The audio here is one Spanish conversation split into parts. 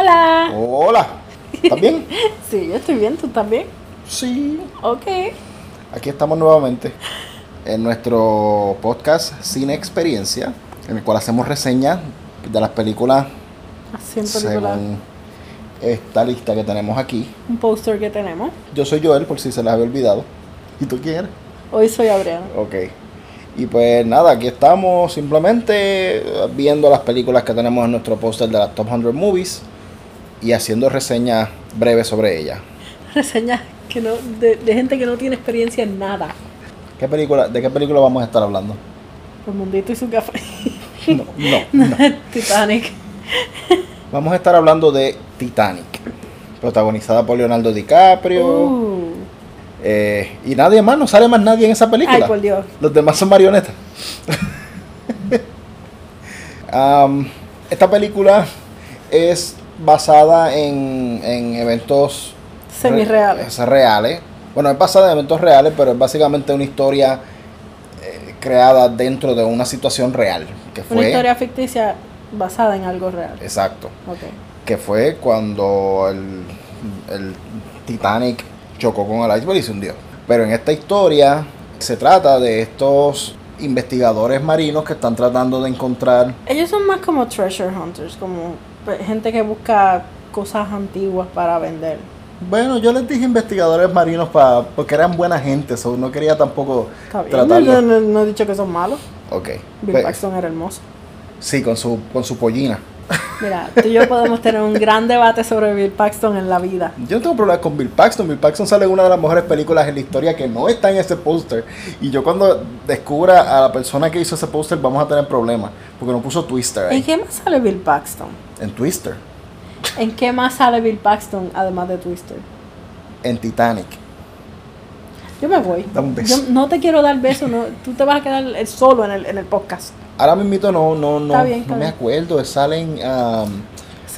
Hola. Hola. ¿Estás bien? Sí, yo estoy bien, ¿tú también? Sí. Ok. Aquí estamos nuevamente en nuestro podcast Cine Experiencia, en el cual hacemos reseñas de las películas Así en según esta lista que tenemos aquí. Un póster que tenemos. Yo soy Joel, por si se les había olvidado. ¿Y tú quién eres? Hoy soy Adriana. Ok. Y pues nada, aquí estamos simplemente viendo las películas que tenemos en nuestro póster de las Top 100 Movies y haciendo reseñas breves sobre ellas. Reseñas que no, de, de gente que no tiene experiencia en nada. ¿Qué película, ¿De qué película vamos a estar hablando? El mundito y su café. No, no, no. Titanic. Vamos a estar hablando de Titanic, protagonizada por Leonardo DiCaprio. Uh. eh, y nadie más, no sale más nadie en esa película. Ay, por Dios. Los demás son marionetas. Esta película es basada en, en eventos Semirreales. re- reales. Bueno, es basada en eventos reales, pero es básicamente una historia eh, creada dentro de una situación real. Que fue, Una historia ficticia basada en algo real. Exacto. Ok. Que fue cuando el, el Titanic chocó con el iceberg y se hundió. Pero en esta historia se trata de estos investigadores marinos que están tratando de encontrar Ellos son más como treasure hunters, como gente que busca cosas antiguas para vender. Bueno, yo les dije investigadores marinos pa, porque eran buena gente, so no quería tampoco. No, tratarlos. no- no he dicho que son malos. Ok. Bill Pues, Paxton era hermoso. sí, con su, con su pollina. Mira, tú y yo podemos tener un gran debate sobre Bill Paxton en la vida. Yo no tengo problema con Bill Paxton. Bill Paxton sale en una de las mejores películas en la historia que no está en ese póster. Y yo cuando descubra a la persona que hizo ese póster vamos a tener problemas. Porque no puso Twister ¿En ahí. qué más sale Bill Paxton? En Twister. ¿En qué más sale Bill Paxton además de Twister? En Titanic. Yo me voy. Dame un beso. Yo no te quiero dar beso, no, tú te vas a quedar eh, solo en el, en el podcast. Ahora mismo no, no, no, Está bien, está no me acuerdo. Salen um,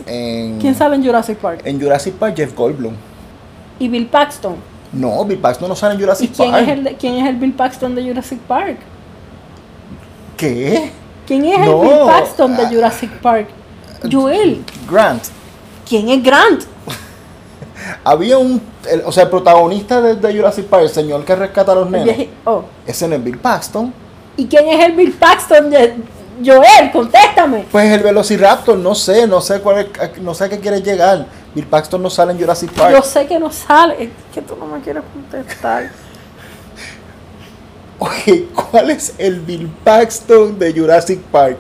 en, ¿Quién sale en Jurassic Park? en Jurassic Park Jeff Goldblum. Y Bill Paxton. No, Bill Paxton no sale en ¿Y Jurassic quién Park. es, el, de- quién es el Bill Paxton de Jurassic Park? ¿Qué? ¿Quién es No. el Bill Paxton de Ah. Jurassic Park? Joel. Grant. ¿Quién es Grant? Había un. el- o sea, el protagonista de, de Jurassic Park, el señor que rescata a los nenes. oh. Ese no es Bill Paxton. ¿Y quién es el Bill Paxton de Joel? Contéstame. Pues el Velociraptor, no sé, no sé cuál es- no sé a qué quieres llegar. Bill Paxton no sale en Jurassic Park. Yo sé que no sale. Es que tú no me quieres contestar. Oye, ¿cuál es el Bill Paxton de Jurassic Park?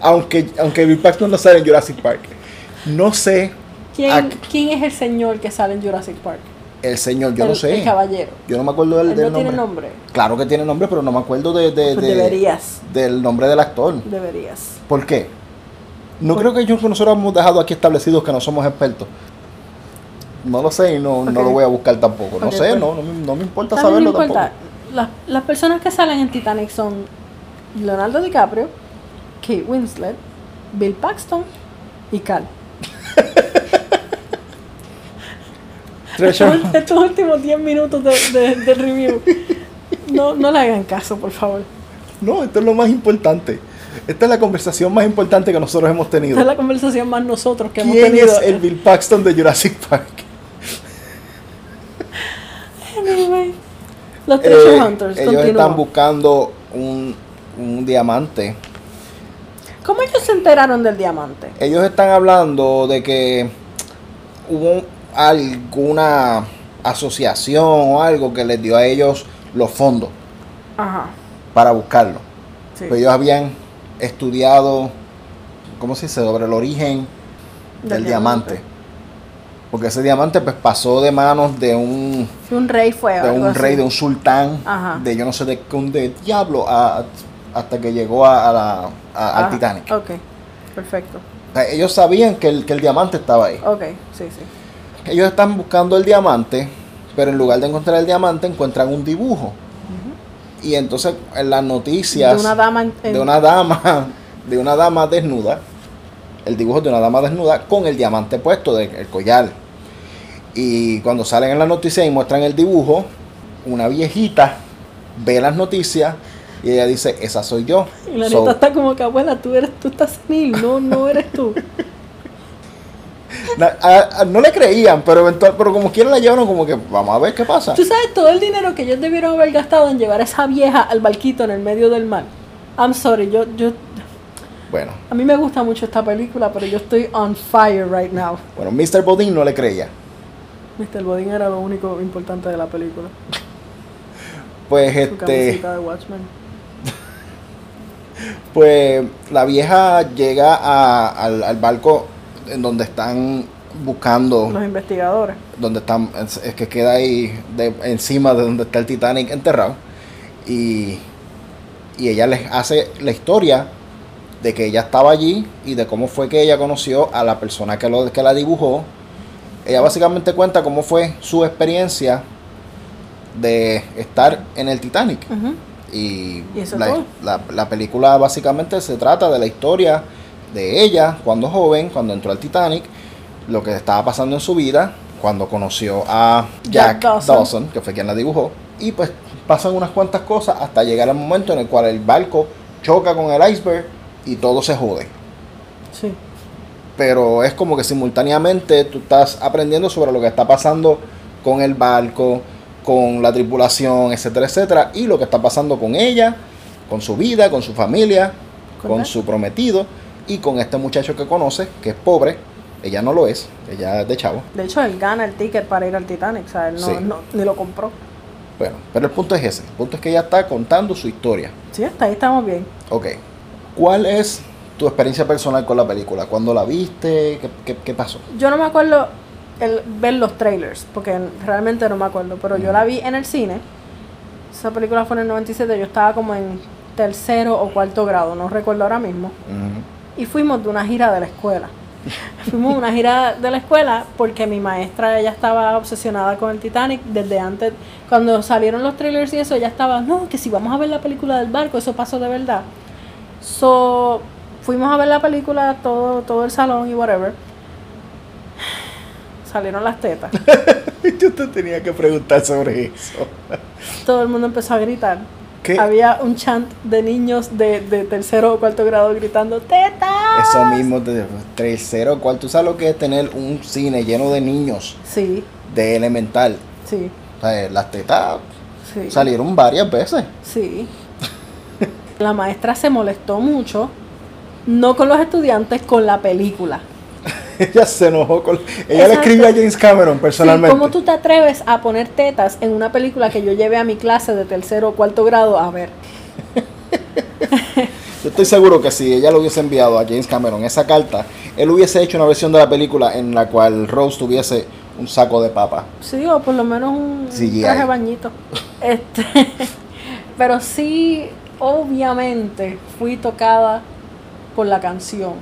Aunque, aunque Bill Paxton no sale en Jurassic Park. No sé. ¿Quién, quién es el señor que sale en Jurassic Park? El señor, yo el, no sé. El caballero. Yo no me acuerdo del, Él del no tiene nombre. Claro que tiene nombre, pero no me acuerdo de, de- Pues de- deberías. del nombre del actor. Deberías. ¿Por qué? No Por- creo que yo, nosotros hemos dejado aquí establecidos que no somos expertos. No lo sé y no, no lo voy a buscar tampoco. No sé, pues. no, no, me- no me importa saberlo importa. tampoco. Las, las personas que salen en Titanic son Leonardo DiCaprio, Kate Winslet, Bill Paxton y Cal. Treasure, Estos, estos últimos 10 minutos de, de- de review. No, no le hagan caso, por favor. no, esto es lo más importante. Esta es la conversación más importante que nosotros hemos tenido. Esta es la conversación más nosotros que hemos ¿Quién tenido. es el Bill Paxton de Jurassic Park? Anyway, los Treasure Eh, Hunters ellos continúan. están buscando un, un diamante. ¿Cómo ellos se enteraron del diamante? Ellos están hablando de que hubo alguna asociación o algo que les dio a ellos los fondos Ajá. para buscarlo. Sí. Pero ellos habían estudiado, ¿cómo se dice?, sobre el origen del, Del diamante. diamante. Porque ese diamante pues pasó de manos de un, Un rey fue. de un así. rey, de un sultán, Ajá. de yo no sé de de diablo, a- hasta que llegó a, a la, a- al Titanic. Ok, perfecto. O sea, ellos sabían que el, que el diamante estaba ahí. Ok, sí, sí. Ellos están buscando el diamante, pero en lugar de encontrar el diamante encuentran un dibujo. Y entonces en las noticias De una dama en, en- de una dama, de una dama desnuda, el dibujo de una dama desnuda con el diamante puesto del collar. Y cuando salen en las noticias y muestran el dibujo, una viejita ve las noticias y ella dice, esa soy yo. Y la So, neta está como que, abuela, tú eres, tú estás senil, no, no eres tú. Na- a- a- no le creían, pero eventual, pero como quiera la llevaron como que vamos a ver qué pasa. Tú sabes todo el dinero que ellos debieron haber gastado en llevar a esa vieja al barquito en el medio del mar. I'm sorry, yo, yo, Bueno, a mí me gusta mucho esta película, pero yo estoy on fire right now. bueno, Mr. Bodin no le creía. Mr. Bodin era lo único importante de la película. Pues Su este, de Watchmen. Pues la vieja llega a- al, al barco en donde están buscando, Los investigadores. donde están, es, que queda ahí de- encima de donde está el Titanic enterrado. Y, y ella les hace la historia de que ella estaba allí y de cómo fue que ella conoció a la persona que, lo, que la dibujó. Ella básicamente cuenta cómo fue su experiencia de estar en el Titanic. Y, la, la- la película básicamente se trata de la historia de ella cuando joven, cuando entró al Titanic, lo que estaba pasando en su vida, cuando conoció a Jack, Jack Dawson. Dawson. que fue quien la dibujó, y pues pasan unas cuantas cosas hasta llegar al momento en el cual el barco choca con el iceberg y todo se jode. Sí. Pero es como que simultáneamente tú estás aprendiendo sobre lo que está pasando con el barco, con la tripulación, etcétera, etcétera, y lo que está pasando con ella, con su vida, con su familia, con su prometido y con este muchacho que conoce, que es pobre. Ella no lo es, ella es de chavo. De hecho, él gana el ticket para ir al Titanic, o sea, él no, Sí. no- ni lo compró. Bueno, pero el punto es ese. El punto es que ella está contando su historia. Sí, hasta ahí estamos bien. Ok. ¿Cuál es tu experiencia personal con la película? ¿Cuándo la viste? ¿Qué, qué- qué pasó? Yo no me acuerdo el, ver los trailers, porque realmente no me acuerdo, pero yo la vi en el cine. Esa película fue en el 97, yo estaba como en tercero o cuarto grado, no recuerdo ahora mismo. Y fuimos de una gira de la escuela. fuimos de una gira de la escuela porque mi maestra, ella estaba obsesionada con el Titanic desde antes, cuando salieron los trailers y eso, ella estaba, no, que si vamos a ver la película del barco, eso pasó de verdad. So, fuimos a ver la película, todo, todo el salón y whatever. Salieron las tetas. Yo te tenía que preguntar sobre eso. Todo el mundo empezó a gritar. ¿Qué? Había un chant de niños de, de tercero o cuarto grado gritando ¡Tetas! Eso mismo, de tercero, cual tú sabes lo que es tener un cine lleno de niños Sí, de elemental. sí, O sea, las tetas sí. salieron varias veces. Sí. La maestra se molestó mucho, no con los estudiantes, con la película. ella se enojó con. Ella le escribió a James Cameron Sí, personalmente. ¿Cómo tú te atreves a poner tetas en una película que yo llevé a mi clase de tercero o cuarto grado a ver? Yo estoy seguro que si ella lo hubiese enviado a James Cameron esa carta, él hubiese hecho una versión de la película en la cual Rose tuviese un saco de papa. Sí, o por lo menos un CGI. traje bañito. Este, pero sí, obviamente, fui tocada por la canción.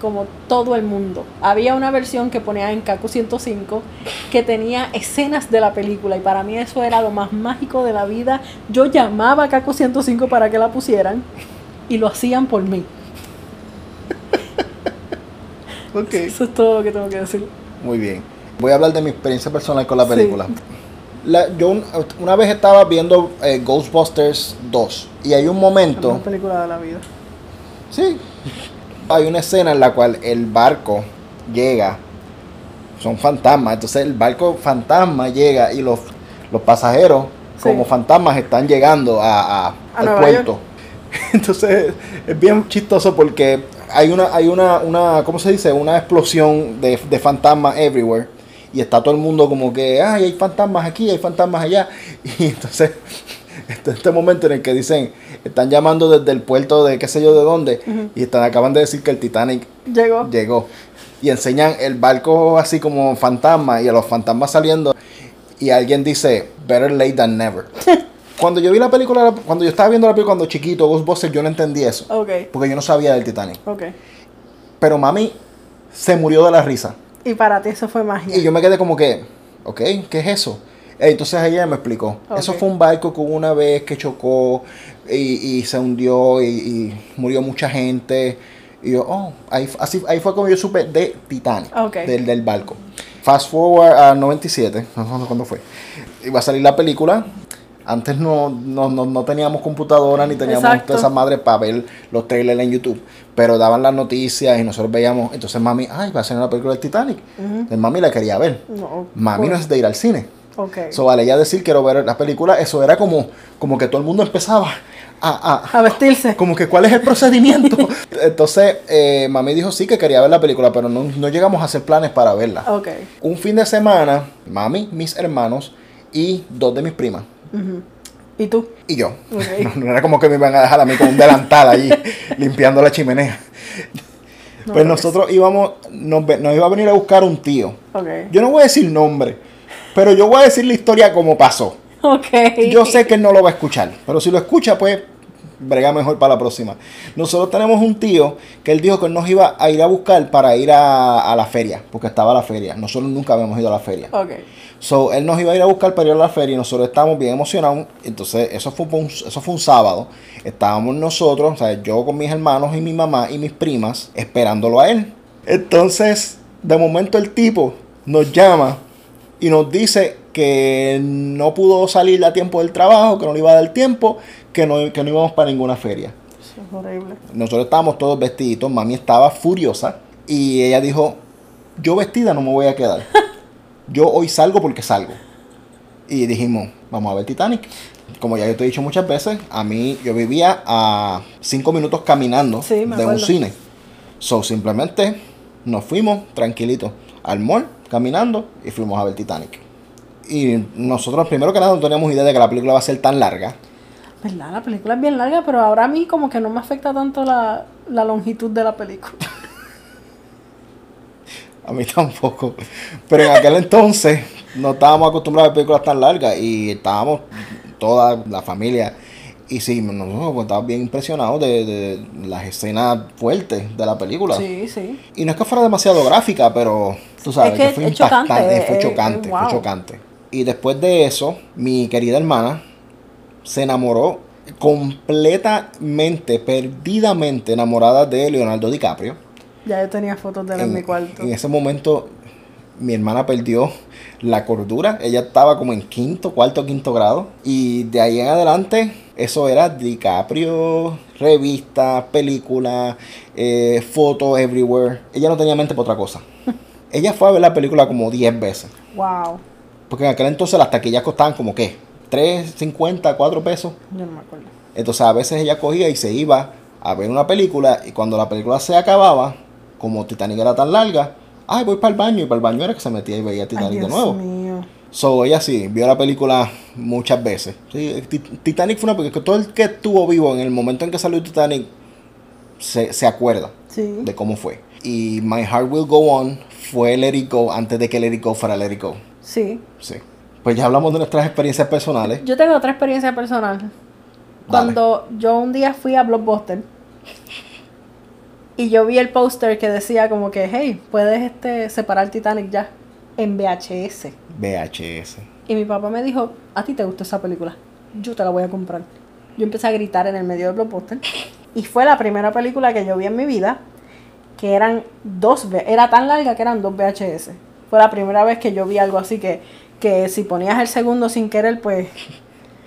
Como todo el mundo. Había una versión que ponía en Kaku 105 que tenía escenas de la película y para mí eso era lo más mágico de la vida. Yo llamaba a Kaku 105 para que la pusieran y lo hacían por mí. Ok. Eso es todo lo que tengo que decir. Muy bien. Voy a hablar de mi experiencia personal con la Sí. película. La- yo un- una vez estaba viendo eh, Ghostbusters 2 y hay un La momento, mejor película de la vida. sí, hay una escena en la cual el barco llega, son fantasmas, entonces el barco fantasma llega y los, los pasajeros Sí. como fantasmas están llegando a, a- A al puerto. Entonces es bien chistoso porque hay una, hay una, una, ¿cómo se dice? Una explosión de, de fantasmas everywhere. Y está todo el mundo como que, ay, hay fantasmas aquí, hay fantasmas allá. Y entonces, este, este momento en el que dicen, están llamando desde el puerto de qué sé yo de dónde. Y están, acaban de decir que el Titanic Llegó. llegó. Y enseñan el barco así como fantasma y a los fantasmas saliendo. Y alguien dice, better late than never. cuando yo vi la película, cuando yo estaba viendo la película cuando chiquito, Ghostbusters, yo no entendí eso. Ok, Porque yo no sabía del Titanic. ok. Pero mami se murió de la risa. Y para ti eso fue magia. Y yo me quedé como que, ok, ¿qué es eso? Entonces ella me explicó. Eso fue un barco que hubo una vez que chocó y, y se hundió y, y murió mucha gente. Y yo, oh, ahí, así, ahí fue como yo supe de Titanic, Ok. del, del barco. Fast forward a 97, no sé cuándo fue. Iba a salir la película. Antes no, no, no, no teníamos computadora ni teníamos Exacto. todas esas madres para ver los trailers en YouTube. Pero daban las noticias y nosotros veíamos. Entonces mami, ay, va a ser una película del Titanic. Entonces mami la quería ver. No, Mami no es de ir al cine. Ok. So, vale, ya decir quiero ver la película, eso era como, como que todo el mundo empezaba a, a, a vestirse. como que cuál es el procedimiento. Entonces, eh, mami dijo sí que quería ver la película, pero no, no llegamos a hacer planes para verla. Ok. Un fin de semana, mami, mis hermanos y dos de mis primas. ¿Y tú? Y yo. No, no era como que me iban a dejar a mí con un delantal allí limpiando la chimenea. No, pues nosotros íbamos, nos, nos iba a venir a buscar un tío. Ok. Yo no voy a decir nombre, pero yo voy a decir la historia como pasó. Ok. Yo sé que él no lo va a escuchar, pero si lo escucha, pues brega mejor para la próxima. Nosotros tenemos un tío que él dijo que él nos iba a ir a buscar para ir a, a la feria, porque estaba la feria. Nosotros nunca habíamos ido a la feria. Ok. So, él nos iba a ir a buscar para ir a la feria y nosotros estábamos bien emocionados. Entonces, eso fue un, eso fue un sábado. Estábamos nosotros, o sea, yo con mis hermanos y mi mamá y mis primas, esperándolo a él. Entonces, de momento el tipo nos llama y nos dice que no pudo salir a tiempo del trabajo, que no le iba a dar tiempo, que no, que no íbamos para ninguna feria. Eso es horrible. Nosotros estábamos todos vestiditos, mami estaba furiosa y ella dijo, yo vestida no me voy a quedar. Yo hoy salgo porque salgo. Y dijimos, vamos a ver Titanic. Como ya yo te he dicho muchas veces, a mí yo vivía a cinco minutos caminando Sí, de un cine. So simplemente nos fuimos tranquilitos al mall, caminando, y fuimos a ver Titanic. Y nosotros primero que nada no teníamos idea de que la película va a ser tan larga. ¿Verdad? La película es bien larga, pero ahora a mí como que no me afecta tanto la, la longitud de la película. A mí tampoco. Pero en aquel entonces no estábamos acostumbrados a películas tan largas y estábamos toda la familia. Y sí, nosotros pues, estábamos bien impresionados de, de las escenas fuertes de la película. Sí, sí. Y no es que fuera demasiado gráfica, pero tú sabes Es que es chocante, impactante, fue eh, chocante, fue chocante. Y después de eso, mi querida hermana se enamoró completamente, perdidamente enamorada de Leonardo DiCaprio. Ya yo tenía fotos de él en, mi cuarto. en ese momento mi hermana perdió la cordura. Ella estaba como en quinto, cuarto, quinto grado. Y de ahí en adelante, eso era DiCaprio, revista, película, eh, fotos everywhere. Ella no tenía mente para otra cosa. Ella fue a ver la película como 10 veces. Wow. Porque en aquel entonces las taquillas costaban como qué? 3.50, 4 pesos. Yo no me acuerdo. Entonces a veces ella cogía y se iba a ver una película y cuando la película se acababa, como Titanic era tan larga, ay voy para el baño y para el baño era que se metía y veía Ay, Titanic de Dios nuevo. mío. So ella sí, vio la película muchas veces. Sí, Ti- Titanic fue una película que todo el que estuvo vivo en el momento en que salió Titanic se, se acuerda Sí. de cómo fue. Y My Heart Will Go On fue Let It Go antes de que Let It Go fuera Let It Go. Sí. Sí. Pues ya hablamos de nuestras experiencias personales. Yo tengo otra experiencia personal. Cuando yo un día fui a Blockbuster y yo vi el póster que decía como que, hey, puedes este, separar Titanic ya en VHS. VHS. Y mi papá me dijo, ¿a ti te gustó esa película? Yo te la voy a comprar. Yo empecé a gritar en el medio del blockbuster. Y fue la primera película que yo vi en mi vida, que eran dos, era tan larga que eran dos VHS. Fue la primera vez que yo vi algo así que, que si ponías el segundo sin querer, pues...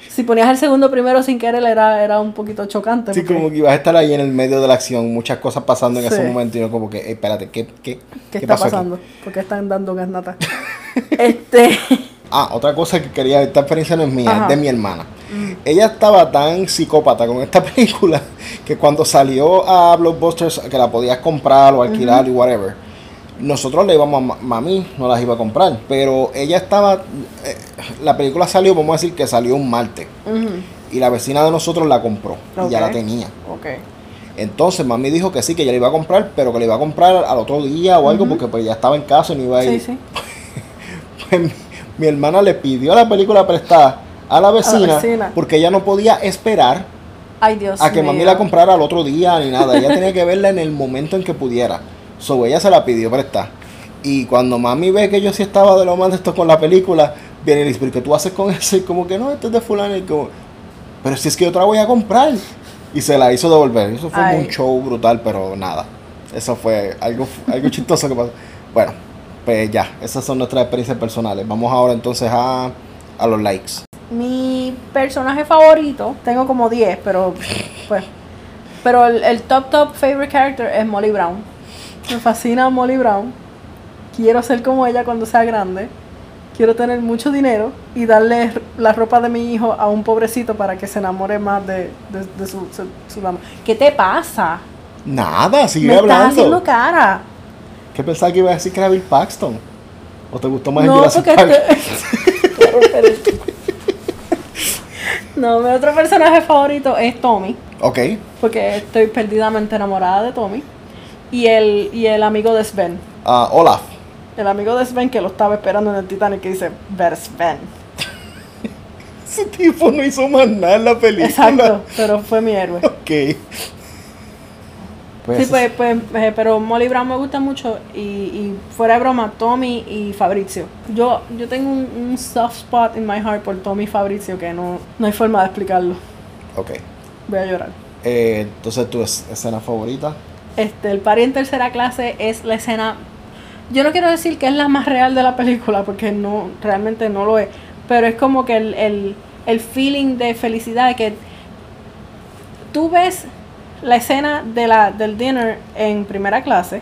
Si ponías el segundo primero sin querer era, era un poquito chocante. Sí, porque, como que ibas a estar ahí en el medio de la acción, muchas cosas pasando en Sí. ese momento y yo como que, eh, espérate, ¿qué, qué, ¿Qué, está pasó aquí? pasando? ¿Por qué están dando gasnata? este... Ah, otra cosa que quería, esta experiencia no es mía, Ajá. es de mi hermana. Ella estaba tan psicópata con esta película que cuando salió a Blockbusters, que la podías comprar o alquilar y whatever, nosotros le íbamos a ma- mami, no las iba a comprar, pero ella estaba, eh, la película salió, vamos a decir que salió un martes, y la vecina de nosotros la compró, y ya la tenía. Ok. Entonces mami dijo que sí, que ella la iba a comprar, pero que la iba a comprar al otro día o algo, porque pues ya estaba en casa y no iba a ir. Sí, sí. Pues mi, mi hermana le pidió la película prestada a la vecina, vecina. porque ella no podía esperar Ay, Dios a que mío. mami la comprara al otro día ni nada. Ella tenía que verla en el momento en que pudiera. So ella se la pidió prestada. Y cuando mami ve que yo sí estaba de lo más de esto con la película, viene y dice, ¿pero qué tú haces con eso? Y como que no, esto es de fulano. Y como, pero si es que yo te la voy a comprar. Y se la hizo devolver. Eso fue Ay. un show brutal, pero nada. Eso fue algo, algo chistoso que pasó. Bueno, pues ya, esas son nuestras experiencias personales. Vamos ahora entonces a, a los likes. Mi personaje favorito, tengo como 10, pero pues. Pero el, el top top favorite character es Molly Brown. Me fascina Molly Brown. Quiero ser como ella cuando sea grande. Quiero tener mucho dinero y darle la ropa de mi hijo a un pobrecito para que se enamore más de, de- de su, su, su dama. ¿Qué te pasa? Nada, sigue Me estás haciendo hablando. cara. ¿Qué pensaba que iba a decir que era Bill Paxton? ¿O te gustó más el No, Jurassic porque Park? este- No, mi otro personaje favorito es Tommy. Ok. Porque estoy perdidamente enamorada de Tommy. Y el, y el amigo de Sven. Ah, Olaf. El amigo de Sven que lo estaba esperando en el Titanic que dice, ver Sven. Ese tipo no hizo más nada en la película. Exacto, pero fue mi héroe. Ok. Pues, Sí, pues, pues, eh, pero Molly Brown me gusta mucho y, y fuera de broma, Tommy y Fabrizio. Yo, yo tengo un, un soft spot in my heart por Tommy y Fabrizio que no, no hay forma de explicarlo. Ok. Voy a llorar. Eh, entonces, ¿tu es- escena favorita? Este, el party en tercera clase es la escena. Yo no quiero decir que es la más real de la película, porque no, realmente no lo es. Pero es como que el, el, el feeling de felicidad de que tú ves la escena de la, del dinner en primera clase,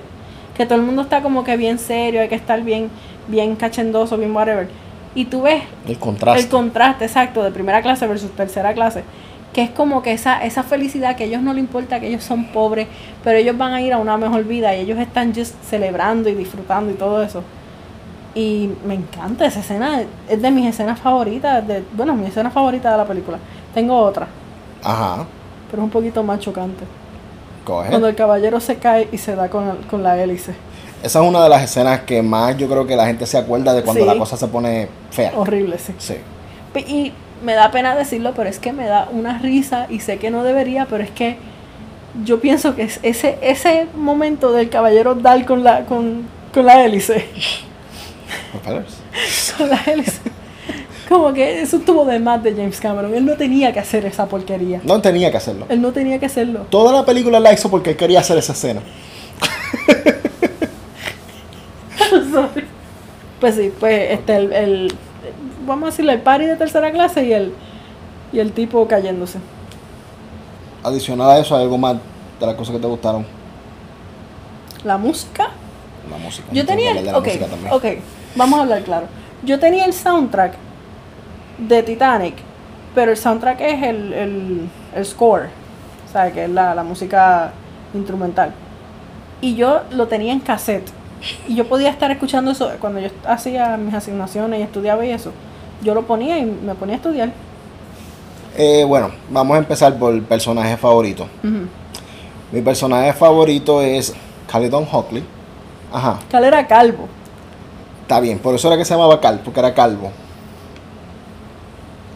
que todo el mundo está como que bien serio, hay que estar bien, bien cachendoso, bien whatever. Y tú ves El contraste. el contraste exacto de primera clase versus tercera clase. Que es como que esa, esa felicidad que a ellos no les importa que ellos son pobres, pero ellos van a ir a una mejor vida y ellos están just celebrando y disfrutando y todo eso. Y me encanta esa escena, es de mis escenas favoritas, de, bueno, mi escena favorita de la película. Tengo otra, Ajá. Pero es un poquito más chocante. Coge. Cuando el caballero se cae y se da con, el- con la hélice. Esa es una de las escenas que más yo creo que la gente se acuerda de cuando Sí. la cosa se pone fea. Horrible, sí. Sí. Y me da pena decirlo, pero es que me da una risa y sé que no debería, pero es que yo pienso que es ese, ese momento del caballero dar con la, con, con la hélice, con la hélice, como que eso estuvo de más de James Cameron. Él no tenía que hacer esa porquería. No tenía que hacerlo. Él no tenía que hacerlo. Toda la película la hizo porque él quería hacer esa escena. Pues sí, pues este, el, el- vamos a decirle, el party de tercera clase y el, y el tipo cayéndose. Adicional a eso, hay algo más de las cosas que te gustaron. La música. La música. Yo tenía Tengo que el, hablar ok, de la música también. ok, vamos a hablar claro. Yo tenía el soundtrack de Titanic, pero el soundtrack es el, el, el score, ¿sabes? Que es la, la música instrumental. Y yo lo tenía en cassette. Y yo podía estar escuchando eso cuando yo hacía mis asignaciones y estudiaba y eso. Yo lo ponía y me ponía a estudiar. Eh, bueno, vamos a empezar por el personaje favorito. Mi personaje favorito es Caledon Hockley. Ajá, Cal era calvo. está bien, por eso era que se llamaba Cal, porque era calvo.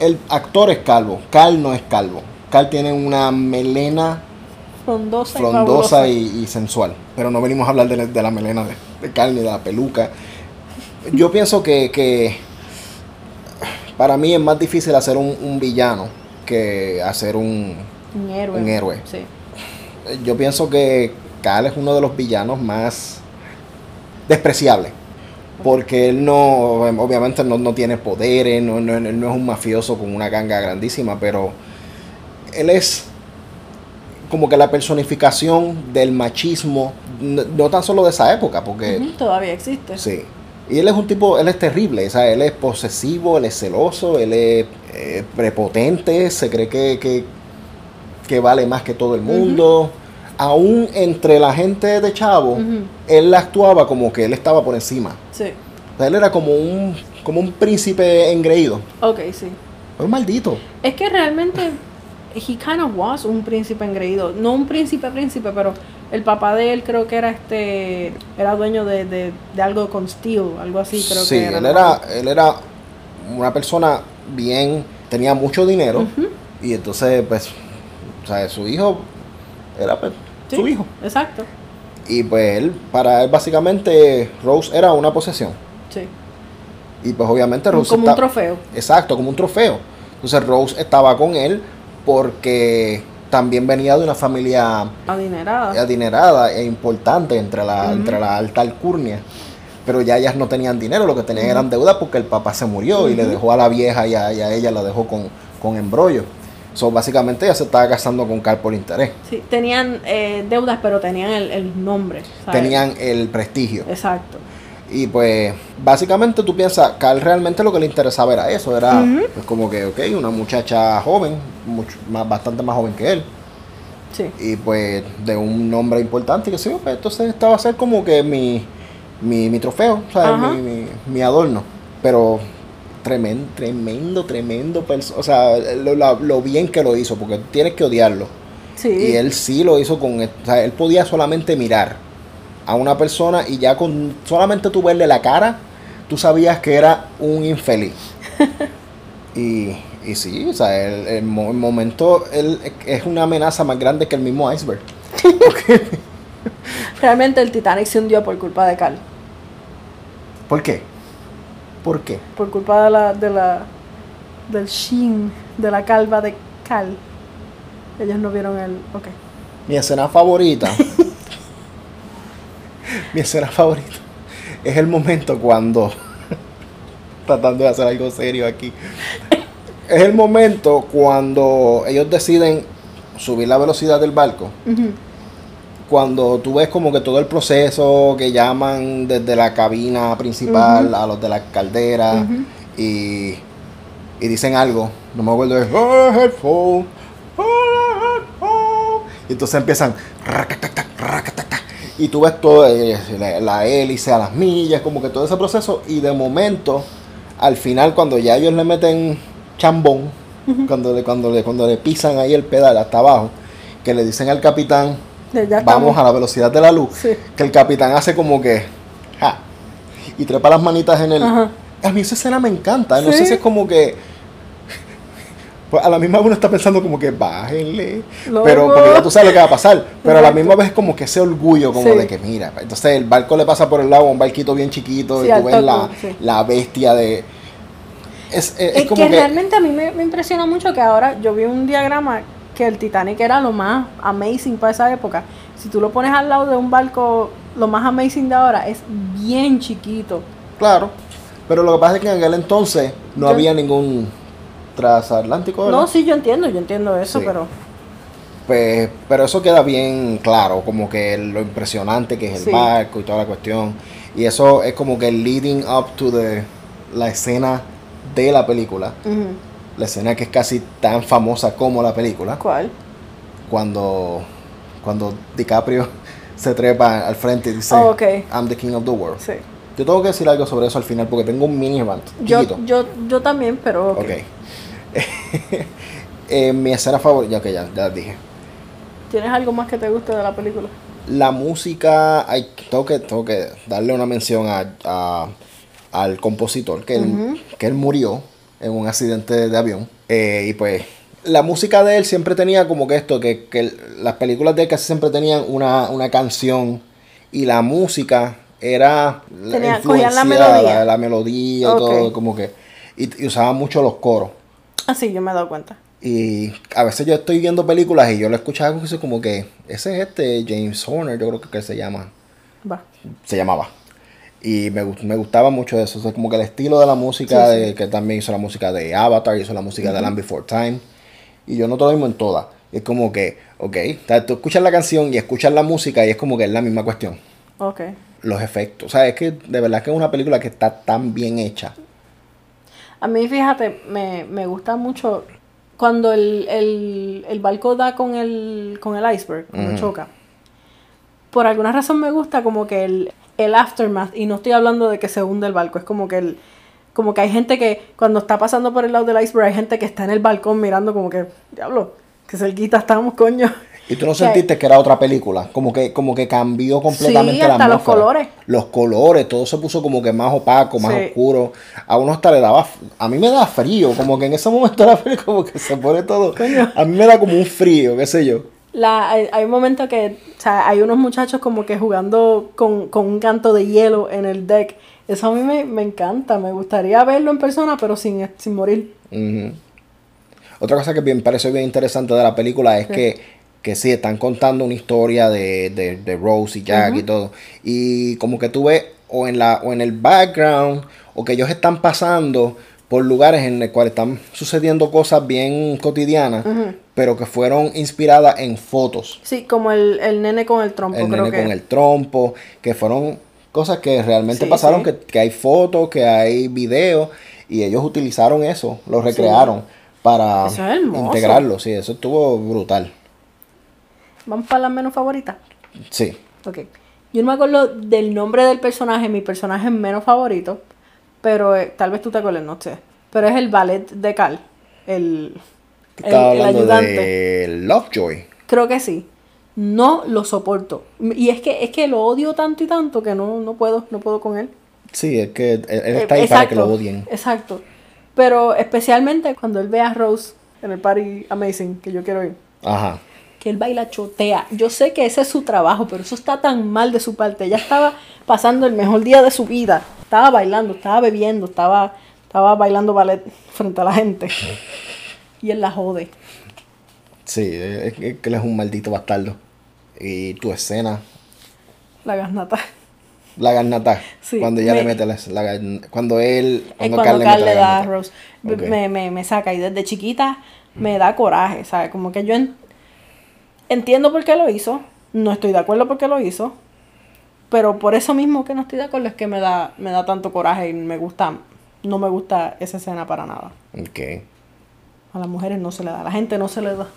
El actor es calvo, Cal no es calvo. Cal tiene una melena Frondosa, y frondosa fabulosa. y, y sensual. Pero no venimos a hablar de, la- de la melena de, de Cal ni de la peluca. Yo pienso que, que para mí es más difícil hacer un, un villano que hacer un... Un héroe. Un héroe. Sí. Yo pienso que Cal es uno de los villanos más despreciables. Porque él no, obviamente no, no tiene poderes, no, no- él no es un mafioso con una ganga grandísima, pero él es como que la personificación del machismo, no, no tan solo de esa época, porque Todavía existe. sí. Y él es un tipo, él es terrible, o sea, él es posesivo, él es celoso, él es eh, prepotente, se cree que, que, que vale más que todo el mundo. Aún entre la gente de Chavo, él actuaba como que él estaba por encima. Sí. O sea, él era como un, como un príncipe engreído. Ok, sí. Un maldito. Es que realmente he kind of was un príncipe engreído. No un príncipe príncipe, pero el papá de él creo que era este era dueño de, de, de algo con Steel, algo así creo sí, que era. él era, él era una persona bien, tenía mucho dinero. Y entonces, pues, o sea, su hijo era pues, Sí, su hijo. Exacto. Y pues él, para él básicamente, Rose era una posesión. Sí. Y pues obviamente Rose como un trofeo. Exacto, como un trofeo. Entonces Rose estaba con él porque también venía de una familia Adinerada. adinerada e importante entre la, entre la alta alcurnia. Pero ya ellas no tenían dinero, lo que tenían eran deudas porque el papá se murió y le dejó a la vieja y a, y a ella la dejó con, con embrollo. So, básicamente ella se estaba casando con Carl por interés. Sí, tenían eh, deudas, pero tenían el, el nombre. ¿sabes? Tenían el prestigio. Exacto. Y pues, básicamente tú piensas, Carl realmente lo que le interesaba era eso, era pues, como que, ok, una muchacha joven, mucho, más, bastante más joven que él, Sí. y pues de un nombre importante, que sí, pues entonces esta va a ser como que mi, mi, mi trofeo, ¿sabes? Mi, mi, mi adorno. Pero tremendo, tremendo, tremendo, perso- o sea, lo, lo bien que lo hizo, porque tienes que odiarlo. Sí. Y él sí lo hizo con, o sea, él podía solamente mirar a una persona y ya con solamente tú verle la cara, tú sabías que era un infeliz. y, y sí, o sea, el, el momento él es una amenaza más grande que el mismo iceberg. Realmente el Titanic se hundió por culpa de Carl. ¿Por qué? ¿Por qué? Por culpa de la, de la del shin, de la calva de Carl. Ellos no vieron el. Ok. Mi escena favorita. mi escena favorita. Es el momento cuando. tratando de hacer algo serio aquí. Es el momento cuando ellos deciden subir la velocidad del barco. Cuando tú ves como que todo el proceso que llaman desde la cabina principal a los de la caldera y, y dicen algo. No me acuerdo de "Oh, oh, headphone". Y entonces empiezan y tú ves todo eh, la, la hélice a las millas, como que todo ese proceso y de momento al final cuando ya ellos le meten chambón, cuando le, cuando le, cuando le pisan ahí el pedal hasta abajo, que le dicen al capitán vamos a la velocidad de la luz, Sí. que el capitán hace como que ja, y trepa las manitas en el Ajá. a mí esa escena me encanta, no Sí. sé si es como que pues a la misma vez uno está pensando como que bájenle, pero porque ya tú sabes lo que va a pasar, pero a la misma vez es como que ese orgullo como Sí. de que mira, entonces el barco le pasa por el lado, un barquito bien chiquito y tú ves la, la bestia de es, es- es Es como que, que, realmente a mí me, me impresiona mucho que ahora yo vi un diagrama que el Titanic era lo más amazing para esa época. Si tú lo pones al lado de un barco, lo más amazing de ahora es bien chiquito. claro, pero lo que pasa es que en aquel entonces no Yo- había ningún transatlántico, ¿verdad? No, sí, yo entiendo, yo entiendo eso, Sí. pero Pues, pero eso queda bien claro, como que lo impresionante que es el Sí. barco y toda la cuestión. Y eso es como que el leading up to the, la escena de la película. La escena que es casi tan famosa como la película. ¿cuál? Cuando, cuando DiCaprio se trepa al frente y dice, Oh. I'm the king of the world. Sí. Yo tengo que decir algo sobre eso al final porque tengo un mini rant. Yo, yo, yo también, pero ok. Eh, mi escena favorita, ya que ya, ya dije. ¿Tienes algo más que te guste de la película? La música, hay, tengo, que, tengo que darle una mención a, a- al compositor, que, él, que él murió en un accidente de avión. Eh, y pues la música de él siempre tenía como que esto, que, que las películas de él casi siempre tenían una, una canción y la música era Tenía- cogían la influenciada, melodía. la, la melodía y todo, como que, y, y usaban mucho los coros. Ah, sí, yo me he dado cuenta. Y a veces yo estoy viendo películas y yo lo escuchaba como que- que ese es este James Horner, yo creo que él se llama, Va. se llamaba. Y me, me gustaba mucho eso, o sea, como que el estilo de la música, Sí, sí. de- que también hizo la música de Avatar, hizo la música de Land Before Time. Y yo no lo mismo en todas. Es como que, ok, o sea, tú escuchas la canción y escuchas la música y es como que es la misma cuestión. Ok. Los efectos. O sea, es que de verdad que es una película que está tan bien hecha. A mí, fíjate, me, me gusta mucho cuando el, el, el barco da con el, con el iceberg, cuando choca. Por alguna razón me gusta como que el, el aftermath, y no estoy hablando de que se hunde el barco, es como que el, como que hay gente que cuando está pasando por el lado del iceberg hay gente que está en el balcón mirando como que, diablo, que cerquita estamos, coño. Y tú no sentiste que era otra película, como que, como que cambió completamente Sí, la hasta los atmósfera. colores. Los colores, todo se puso como que más opaco, más Sí. oscuro. A uno hasta le daba, a mí me da frío, como que en ese momento la película como que se pone todo. Coño. A mí me da como un frío, qué sé yo. La, hay, hay un momento que, o sea, hay unos muchachos como que jugando con, con un canto de hielo en el deck. Eso a mí me, me encanta, me gustaría verlo en persona, pero sin, sin morir. Otra cosa que me parece bien interesante de la película es Sí. que, que sí, están contando una historia de, de, de Rose y Jack y todo. Y como que tú ves o en, la, o en el background o que ellos están pasando por lugares en los cuales están sucediendo cosas bien cotidianas, pero que fueron inspiradas en fotos. Sí, como el, el nene con el trompo, El creo nene que. con el trompo, que fueron cosas que realmente Sí, pasaron, sí. Que, que hay fotos, que hay videos, y ellos utilizaron eso, lo recrearon para Eso es hermoso. integrarlo, sí, eso estuvo brutal. Vamos para las menos favoritas. Sí, Ok. Yo no me acuerdo del nombre del personaje, mi personaje menos favorito, pero eh, tal vez tú te acuerdes, no sé. Pero es el ballet de Cal, el, estaba el hablando ayudante. de Lovejoy. Creo que sí. No lo soporto. Y es que, es que lo odio tanto y tanto que no, no puedo, no puedo con él. Sí, es que él, él Eh, está ahí para que lo odien. Exacto. Pero especialmente cuando él ve a Rose en el party amazing que yo quiero ir. Ajá. que él baila chotea. Yo sé que ese es su trabajo, pero eso está tan mal de su parte. Ella estaba pasando el mejor día de su vida. Estaba bailando, estaba bebiendo, estaba, estaba bailando ballet frente a la gente. Y él la jode. Sí, es, que él es un maldito bastardo. Y tu escena, La garnata. la garnata, Sí, cuando ella me- le mete la, la cuando él, cuando, cuando Carl Carl le le mete la da a. Rose. Me, me, me saca. Y desde chiquita me da coraje. ¿sabes? Como que yo en- entiendo por qué lo hizo. No estoy de acuerdo por qué lo hizo. Pero por eso mismo que no estoy de acuerdo es que me da, me da tanto coraje y me gusta, no me gusta esa escena para nada. Ok. A las mujeres no se le da, a la gente no se le da.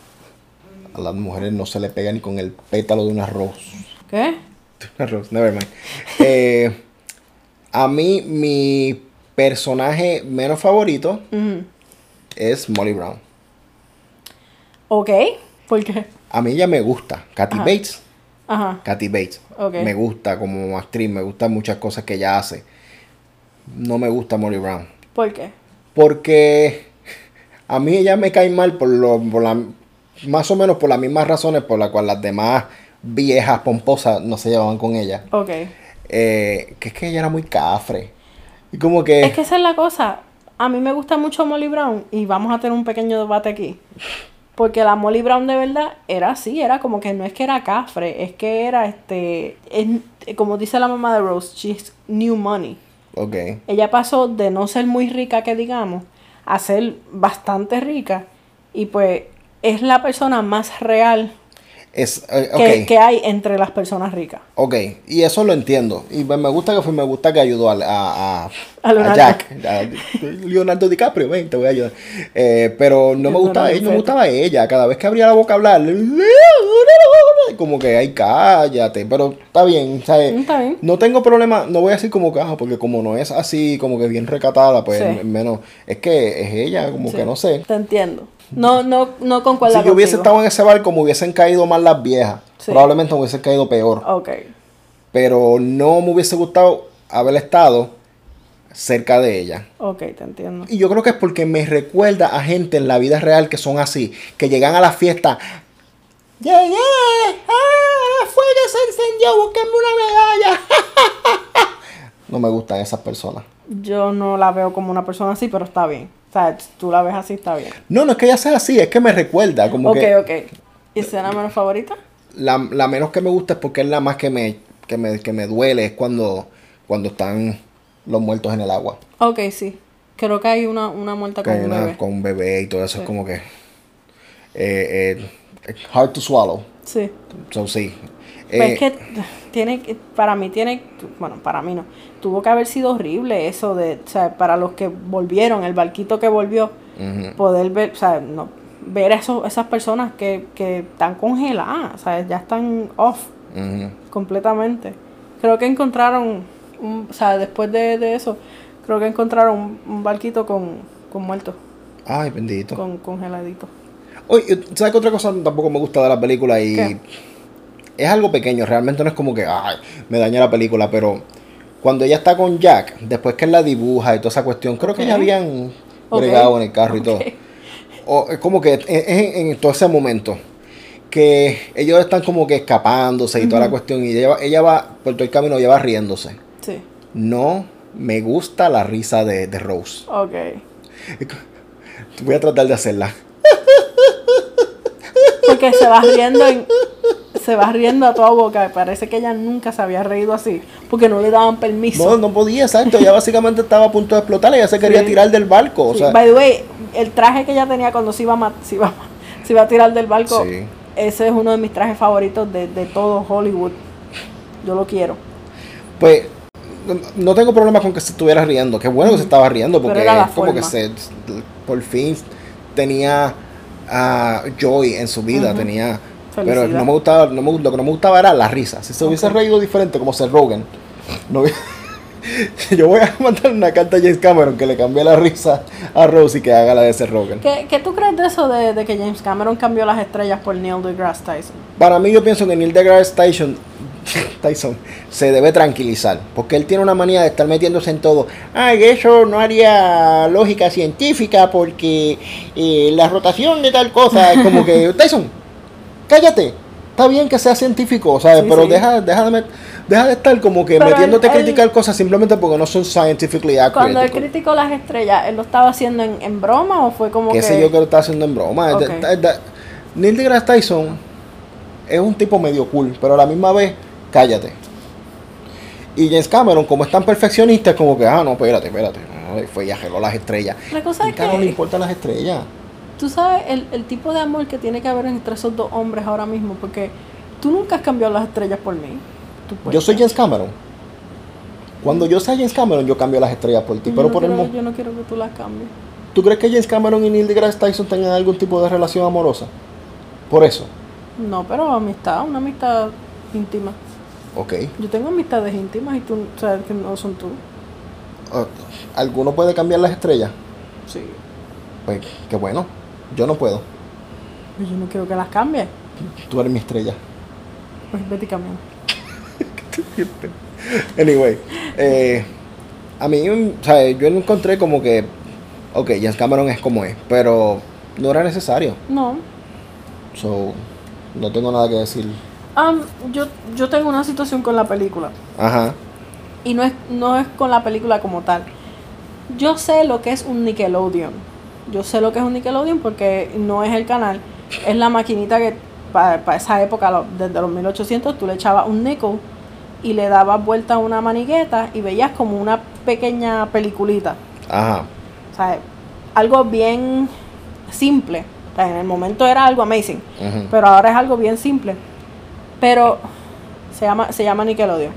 A las mujeres no se le pega ni con el pétalo de un arroz. ¿Qué? Una rose, never mind. Eh, a mí, mi personaje menos favorito es Molly Brown. Ok, ¿por qué? A mí ella me gusta. Kathy Ajá. Bates. Ajá, Kathy Bates. Ok. Me gusta como actriz, me gustan muchas cosas que ella hace. No me gusta Molly Brown. ¿por qué? Porque a mí ella me cae mal por lo, por la, más o menos por las mismas razones por las cuales las demás viejas pomposas no se llevaban con ella. Ok. Eh, que es que ella era muy cafre. Y como que... Es que esa es la cosa. A mí me gusta mucho Molly Brown y vamos a tener un pequeño debate aquí. Porque la Molly Brown de verdad era así, era como que no es que era cafre, es que era este, es- como dice la mamá de Rose, she's new money. Ok. Ella pasó de no ser muy rica, que digamos, a ser bastante rica. Y pues es la persona más real Es, eh, que, hay entre las personas ricas. Ok, y eso lo entiendo. Y me gusta que fue, me gusta que ayudó a, a, a- A Leonardo. a Jack. Leonardo DiCaprio, ven, te voy a ayudar. Eh, pero no me gustaba ella, no me gustaba ella. Cada vez que abría la boca a hablar, como que, ay, cállate. Pero está bien, ¿sabes? Mm, está bien. No tengo problema, no voy a decir como que, ah, porque como no es así, como que bien recatada, pues Sí. menos. Es que es ella, como Sí, que no sé. Te entiendo. No, no, no concuerdo Si yo hubiese estado en ese barco, me hubiesen caído más las viejas. Sí. Probablemente me hubiesen caído peor Ok. pero no me hubiese gustado haber estado cerca de ella. Ok, te entiendo. Y yo creo que es porque me recuerda a gente en la vida real que son así, que llegan a la fiesta. Llegué, ah, fue que se encendió, búsquenme una medalla. no me gustan esas personas. Yo no la veo como una persona así, pero está bien. O sea, tú la ves así, está bien. No, no es que ella sea así, es que me recuerda. Como Ok, que ok. ¿Y escena menos favorita? la, la menos que me gusta es porque es la más que me, que me, que me duele, es cuando, cuando están los muertos en el agua. Ok, sí. Creo que hay una, una muerta con hay un una bebé. con un bebé y todo eso Sí. es como que eh, eh, hard to swallow Sí. so sí Pero Eh, es que tiene para mí tiene, bueno, para mí no, tuvo que haber sido horrible eso de, o sea, para los que volvieron, el barquito que volvió, poder ver, o sea, no, ver a esos, esas personas que, que están congeladas, o sea, ya están off completamente. Creo que encontraron, un, o sea, después de, de eso, creo que encontraron un, barquito con, con muertos, ay bendito con congeladitos. oye sabes que otra cosa tampoco me gusta de la película y ¿Qué? Es algo pequeño realmente no es como que ay me daña la película pero cuando ella está con Jack después que él la dibuja y toda esa cuestión creo que ya habían bregado en el carro y todo. O es como que es en, en todo ese momento que ellos están como que escapándose y toda la cuestión y ella, va- ella va por todo el camino ella va riéndose. Sí, no me gusta la risa de, de Rose. Ok. voy a tratar de hacerla. Porque se va riendo en, se va riendo a toda boca. Parece que ella nunca se había reído así, porque no le daban permiso. No, no podía, exacto. Ella básicamente estaba a punto de explotar. Ella se quería Sí. tirar del barco. O Sí, sea, By the way, el traje que ella tenía cuando se iba a, se iba, a- se iba a tirar del barco, Sí. ese es uno de mis trajes favoritos de, de todo Hollywood. Yo lo quiero. pues no- tengo problema con que se estuviera riendo. Qué bueno que se estaba riendo porque como que se por fin tenía ah, joy en su vida, tenía pero no me gustaba, no me, lo que no me gustaba era la risa. Si se hubiese reído diferente como Seth Rogen, no hubiera- yo voy a mandar una carta a James Cameron que le cambie la risa a Rose y que haga la de Seth Rogen. ¿Qué, qué tú crees de eso de, de que James Cameron cambió las estrellas por Neil deGrasse Tyson? Para mí yo pienso que Neil deGrasse Tyson, Tyson se debe tranquilizar, porque él tiene una manía de estar metiéndose en todo. Ay, eso no haría lógica científica porque eh, la rotación de tal cosa es como que Tyson, cállate. Está bien que sea científico, ¿sabes? Sí, Pero sí. Deja, deja, de deja de estar como que Pero metiéndote a criticar cosas simplemente porque no son scientifically Cuando él accurate. criticó las estrellas, ¿él lo estaba haciendo en, en broma o fue como Que que...? sé yo que lo está haciendo en broma. Ok. Da- da- da- Neil deGrasse Tyson es un tipo medio cool, pero a la misma vez, cállate. Y James Cameron, como es tan perfeccionista, es como que, ah, no, espérate, espérate. Fue y arregló las estrellas. La cosa ¿Y es qué no le que, importan las estrellas? Tú sabes, el, el tipo de amor que tiene que haber entre esos dos hombres ahora mismo, porque tú nunca has cambiado las estrellas por mí. Yo soy James Cameron. Cuando yo sea James Cameron, yo cambio las estrellas por ti. Yo Pero no por el quiero- mo- Yo no quiero que tú las cambies. ¿Tú crees que James Cameron y Neil deGrasse Tyson tengan algún tipo de relación amorosa? Por eso. No, pero amistad, una amistad íntima. Ok. Yo tengo amistades íntimas y tú sabes que no son tú. Ah, ¿Alguno puede cambiar las estrellas? Sí. Pues, qué bueno. Yo no puedo. Pero yo no quiero que las cambies. Tú eres mi estrella. Pues vete y cambia. Anyway, eh, a mí, o sea, yo lo encontré como que, ok, James Cameron es como es, pero no era necesario. No. So, no tengo nada que decir. Am, yo, yo tengo una situación con la película. Ajá, Y no es, no es con la película como tal. Yo sé lo que es un Nickelodeon. Yo sé lo que es un Nickelodeon porque no es el canal. Es la maquinita que para esa época, lo- desde los 1800, tú le echabas un nickel y le dabas vuelta a una manigueta y veías como una pequeña peliculita. ajá. O sea, algo bien simple. O sea, en el momento era algo amazing. Pero ahora es algo bien simple. Pero se llama, se llama Nickelodeon.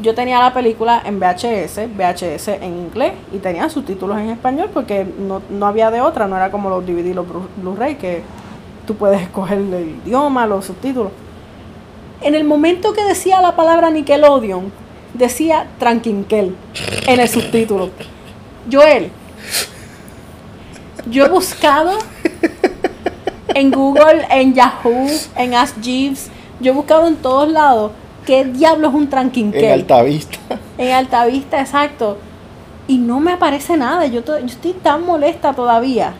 Yo tenía la película en VHS, VHS en inglés, y tenía subtítulos en español porque no, no había de otra, no era como los DVD los Blu- Blu-ray, que tú puedes escoger el idioma, los subtítulos. En el momento que decía la palabra Nickelodeon, decía Tranquinquel en el subtítulo. Joel, yo he buscado en Google, en Yahoo, en Ask Jeeves. Yo he buscado en todos lados qué diablo es un En tranquinquel. Altavista. En Altavista, exacto. Y no me aparece nada. Yo, to- yo estoy tan molesta todavía.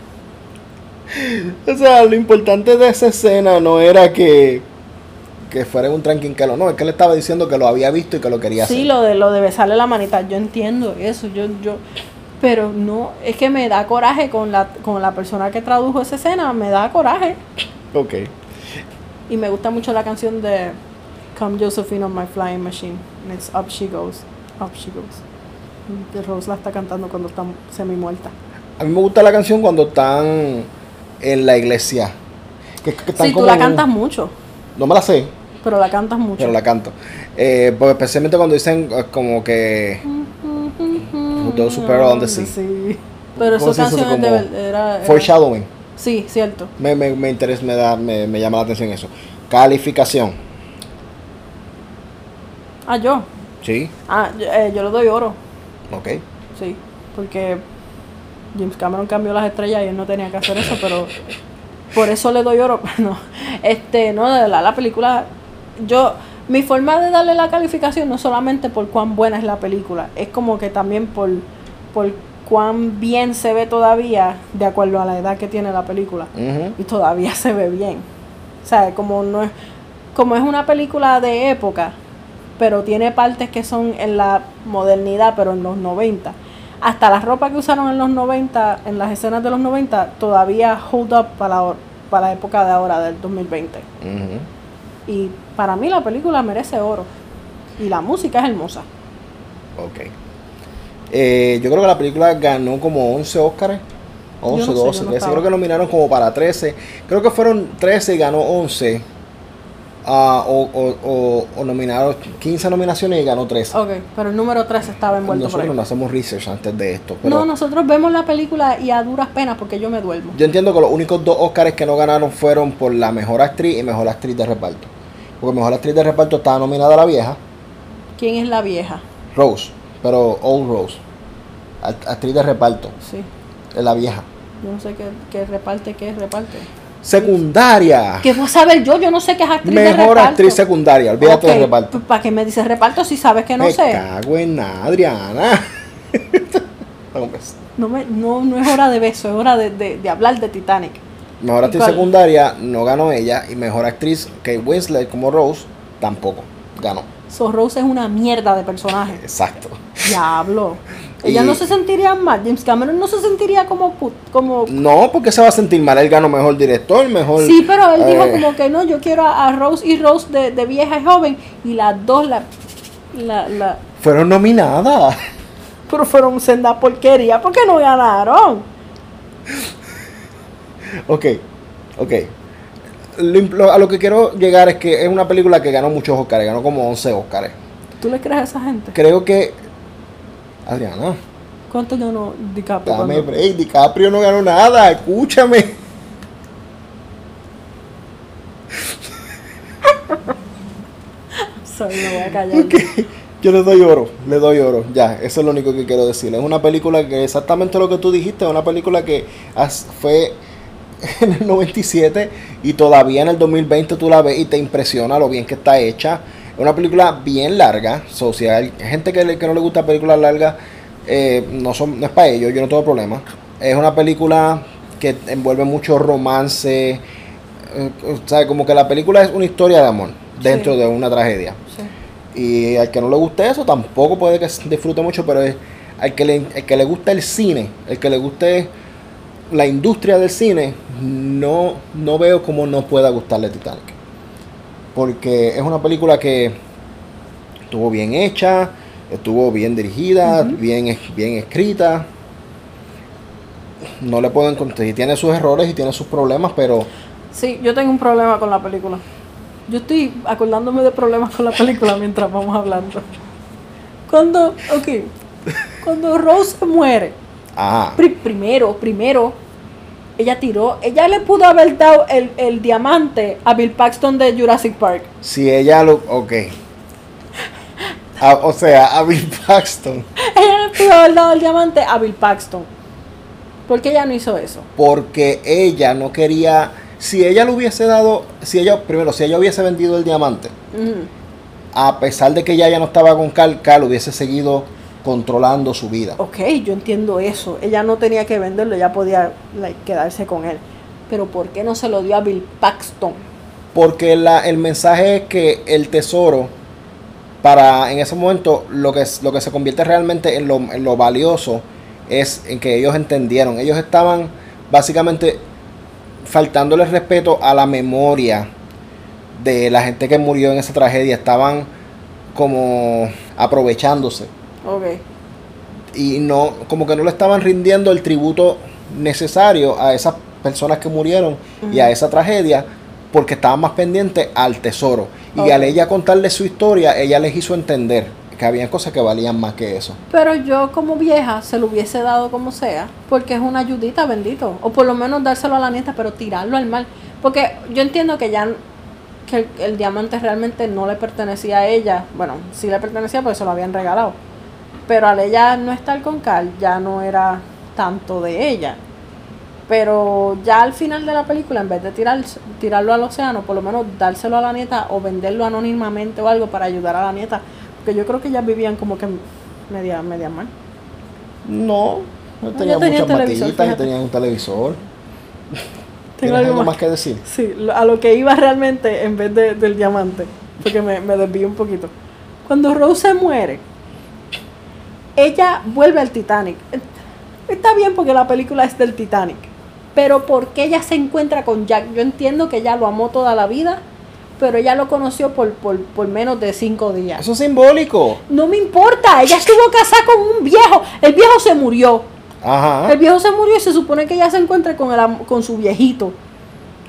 O sea, lo importante de esa escena no era que, que fuera un tranquinquelo, no, es que él estaba diciendo que lo había visto y que lo quería Sí, hacer. lo de lo de besarle la manita, yo entiendo eso, yo, yo, pero no, es que me da coraje con la, con la persona que tradujo esa escena, me da coraje. Ok. Y me gusta mucho la canción de Come Josephine on my flying machine. And it's up she goes. Up she goes. Que Rose la está cantando cuando está semi muerta. A mí me gusta la canción cuando están en la iglesia. Que, que están Sí, tú como la en un- cantas mucho, No me la sé, pero la cantas mucho. pero la canto. Eh, pues especialmente cuando dicen eh, como que... Those who on the sea. Sí. Pero ¿Cómo esa canción era, era- Foreshadowing. Sí, cierto. Me, me, me interesa, me, da, me, me llama la atención eso. Calificación. Ah, yo. Sí, Ah, yo, eh, yo le doy oro. ok. Sí, porque James Cameron cambió las estrellas y él no tenía que hacer eso, pero por eso le doy oro. No, este, no, de verdad, la película, yo, mi forma de darle la calificación no solamente por cuán buena es la película, es como que también por, por cuán bien se ve todavía de acuerdo a la edad que tiene la película. Y todavía se ve bien. O sea, como no es, como es una película de época, pero tiene partes que son en la modernidad, pero en los 90. Hasta la ropa que usaron en los 90, en las escenas de los 90, todavía hold up para la, para la época de ahora, del 2020. Ujú. Y para mí la película merece oro. Y la música es hermosa. Ok. Eh, yo creo que la película ganó como 11 Óscares. 11, Yo no sé, 12, yo no 13. estaba. Creo que nominaron como para 13. Creo que fueron 13 y ganó 11. Ah, o, o, o, nominaron 15 nominaciones y ganó 13. Ok, pero el número 3 estaba envuelto por Nosotros ahí. no hacemos research antes de esto. Pero No, nosotros vemos la película y a duras penas porque yo me duermo. Yo entiendo que los únicos dos Óscares que no ganaron fueron por la mejor actriz y mejor actriz de reparto. Porque mejor actriz de reparto estaba nominada la vieja, ¿Quién es la vieja? Rose, pero Old Rose. Act- Actriz de reparto, Sí. es la vieja. Yo no sé qué, qué reparte, qué reparte. Secundaria. ¿Qué voy a saber yo? Yo no sé qué es actriz de Mejor reparto. actriz secundaria, olvídate Ok, de reparto. ¿Para qué me dices reparto si sabes que no Me sé? cago en nada, Adriana. No, pues. No, me, no, no es hora de beso, es hora de, de- de hablar de Titanic. Mejor ¿Y actriz cuál? secundaria no ganó ella y mejor actriz Kate Winslet como Rose tampoco ganó. So Rose es una mierda de personaje. Exacto. Diablo. Ella Y- no se sentiría mal. James Cameron no se sentiría como como No, porque se va a sentir mal. Él ganó mejor director, mejor. Sí, pero él dijo eh, como que no, yo quiero a, a Rose y Rose de, de vieja y joven y las dos la la, la Fueron nominadas. pero fueron senda porquería porque no ganaron. Ok, ok. Lo imp- lo- a lo que quiero llegar es que es una película que ganó muchos Oscars, ganó como 11 Oscars. ¿Tú le crees a esa gente? Creo que. Adriana, ¿Cuánto ganó DiCaprio? dame break. DiCaprio no ganó nada, escúchame. Sorry, me voy a callar. Yo le doy oro, le doy oro, ya, eso es lo único que quiero decir. Es una película que exactamente lo que tú dijiste, es una película que fue en el 97 y todavía en el 2020 tú la ves y te impresiona lo bien que está hecha. Una película bien larga, so, si hay gente que, no le gusta películas largas, eh, no, son, no es para ellos, yo no tengo problema. Es una película que envuelve mucho romance, eh, sea, como que la película es una historia de amor dentro Sí. de una tragedia. Sí. Y al que no le guste eso, tampoco puede que disfrute mucho, pero es, al, que le, al que le guste el cine, el que le guste la industria del cine, no, no veo cómo no pueda gustarle Titanic. Porque es una película que estuvo bien hecha, estuvo bien dirigida, bien, bien escrita. No le puedo encontrar, y tiene sus errores y tiene sus problemas, pero Sí, yo tengo un problema con la película. Yo estoy acordándome de problemas con la película mientras vamos hablando. Cuando, ok, cuando Rose se muere, ajá, pri- primero, primero, ella tiró, ella le pudo haber dado el, el diamante a Bill Paxton de Jurassic Park. si ella lo, ok. A- o sea, a Bill Paxton. Ella le pudo haber dado el diamante a Bill Paxton. ¿Por qué ella no hizo eso? porque ella no quería, si ella le hubiese dado, si ella, primero, si ella hubiese vendido el diamante, a pesar de que ella ya no estaba con Carl, Carl hubiese seguido controlando su vida. Ok, yo entiendo eso. Ella no tenía que venderlo, ella podía like, quedarse con él. Pero ¿por qué no se lo dio a Bill Paxton? Porque la, el mensaje es que el tesoro, para en ese momento, lo que, lo que se convierte realmente en lo, en lo valioso es en que ellos entendieron. Ellos estaban básicamente faltándole respeto a la memoria de la gente que murió en esa tragedia. Estaban como aprovechándose Ok. y no como que no le estaban rindiendo el tributo necesario a esas personas que murieron y a esa tragedia porque estaban más pendientes al tesoro y al ella contarle su historia ella les hizo entender que había cosas que valían más que eso Pero yo como vieja se lo hubiese dado como sea, porque es una ayudita, bendito. O por lo menos dárselo a la nieta, pero tirarlo al mar. Porque yo entiendo que ya que el, el diamante realmente no le pertenecía a ella. Bueno, sí le pertenecía porque se lo habían regalado. Pero al ella no estar con Carl, ya no era tanto de ella. Pero ya al final de la película, en vez de tirar, tirarlo al océano, por lo menos dárselo a la nieta o venderlo anónimamente o algo para ayudar a la nieta. Porque yo creo que ellas vivían como que media, media mal. no no No, tenían ya tenían muchas televisor, maquillitas y tenían un televisor ¿Tienes algo más más que decir? Sí, a lo que iba realmente en vez de- del diamante, porque me, me desvío un poquito. Cuando Rose se muere, ella vuelve al Titanic. Está bien porque la película es del Titanic, pero ¿por qué ella se encuentra con Jack? Yo entiendo que ella lo amó toda la vida, pero ella lo conoció por, por, por menos de cinco días. Eso es simbólico. No me importa, ella estuvo casada con un viejo, el viejo se murió. Ajá. El viejo se murió y se supone que ella se encuentra con, el, con su viejito.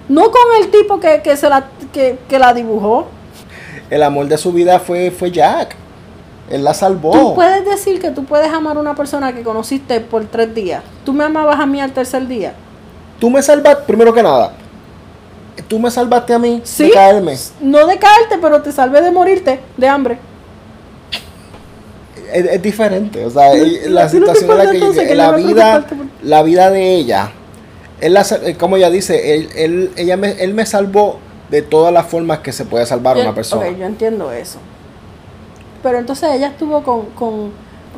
No con el tipo que, que se la, que, que la dibujó. El amor de su vida fue, fue Jack. Él la salvó. Tú puedes decir que tú puedes amar a una persona que conociste por tres días. Tú me amabas a mí al tercer día. Tú me salvaste, primero que nada. Tú me salvaste a mí Sí. de caerme. No de caerte, pero te salvé de morirte de hambre. Es, es diferente. O sea, la ¿a ti no te situación en la que entonces que la vida, por- la vida de ella, él la eh, como ella dice, él, él, ella me, él me salvó de todas las formas que se puede salvar Yo- una persona. Ok, yo entiendo eso. Pero entonces ella estuvo con, con,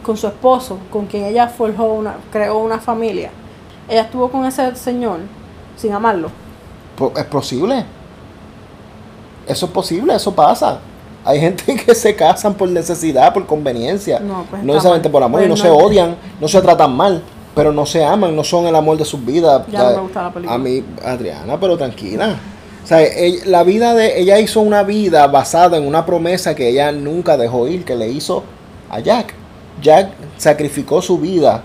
con su esposo, con quien ella forjó una, creó una familia. Ella estuvo con ese señor sin amarlo. Po- Es posible. Eso es posible, eso pasa. Hay gente que se casan por necesidad, por conveniencia. No, pues no necesariamente por amor, y no, Pues se no. odian, no se tratan mal, pero no se aman, no son el amor de sus vidas. Ya no me gusta la película. A mí, Adriana, pero tranquila. O sea, ella- la vida de ella hizo una vida basada en una promesa que ella nunca dejó ir, que le hizo a Jack. Jack sacrificó su vida.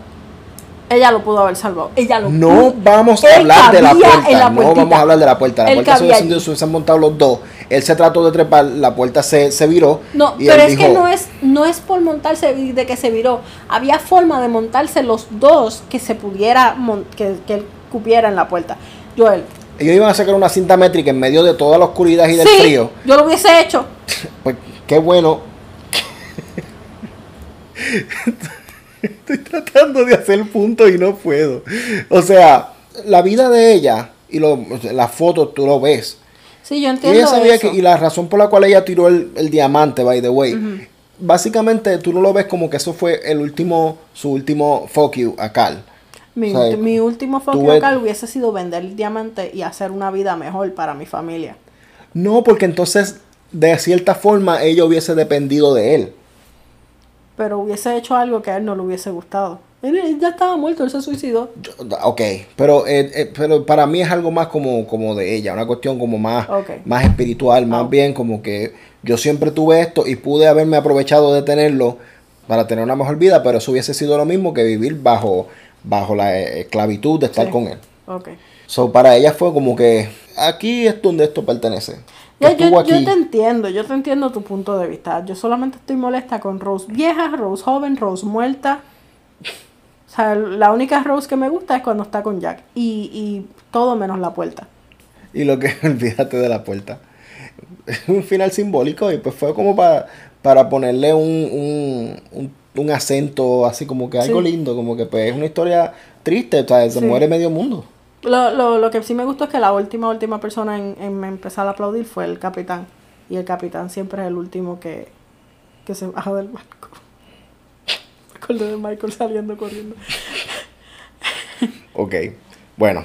Ella lo pudo haber salvado. Ella lo No pudo. vamos a hablar de la puerta. no vamos a hablar de la puerta. La Él puerta se se hubiesen montado los dos. Él se trató de trepar, la puerta se, se viró. No, y pero es que no es, no es por montarse de que se viró. Había forma de montarse los dos que se pudiera, que, que él cupiera en la puerta. Joel. Ellos iban a sacar una cinta métrica en medio de toda la oscuridad y del sí, frío. yo lo hubiese hecho. Pues qué bueno. Estoy tratando de hacer punto y no puedo. O sea, la vida de ella y lo, las fotos tú lo ves. Sí, yo Y entiendo ella sabía eso. que, y la razón por la cual ella tiró el, el diamante, by the way, básicamente tú no lo ves como que eso fue el último, su último fuck you a Cal. Mi, O sea, mi último ves- local hubiese sido vender el diamante y hacer una vida mejor para mi familia. No, porque entonces de cierta forma ella hubiese dependido de él. Pero hubiese hecho algo que a él no le hubiese gustado. Él, él ya estaba muerto, él se suicidó. Yo- Ok, pero, eh, eh, pero para mí es algo más como, como de ella, una cuestión como más, más espiritual, más bien como que yo siempre tuve esto y pude haberme aprovechado de tenerlo para tener una mejor vida, pero eso hubiese sido lo mismo que vivir bajo, bajo la eh, esclavitud de estar Sí. con él. Ok. So, para ella fue como que aquí es donde esto pertenece. Ya, yo, te entiendo, yo te entiendo tu punto de vista. Yo solamente estoy molesta con Rose vieja, Rose joven, Rose muerta. O sea, la única Rose que me gusta es cuando está con Jack. Y, y todo menos la puerta. Y lo que olvídate de la puerta. un final simbólico y pues fue como para, para ponerle un, un, un, un acento así como que algo Sí. lindo, como que pues es una historia triste, o sea, se Sí. muere medio mundo. Lo, lo, lo que sí me gustó es que la última, última persona en, en empezar a aplaudir fue el capitán. Y el capitán siempre es el último que, que se baja del barco. Me acordé de Michael saliendo corriendo. Ok, bueno,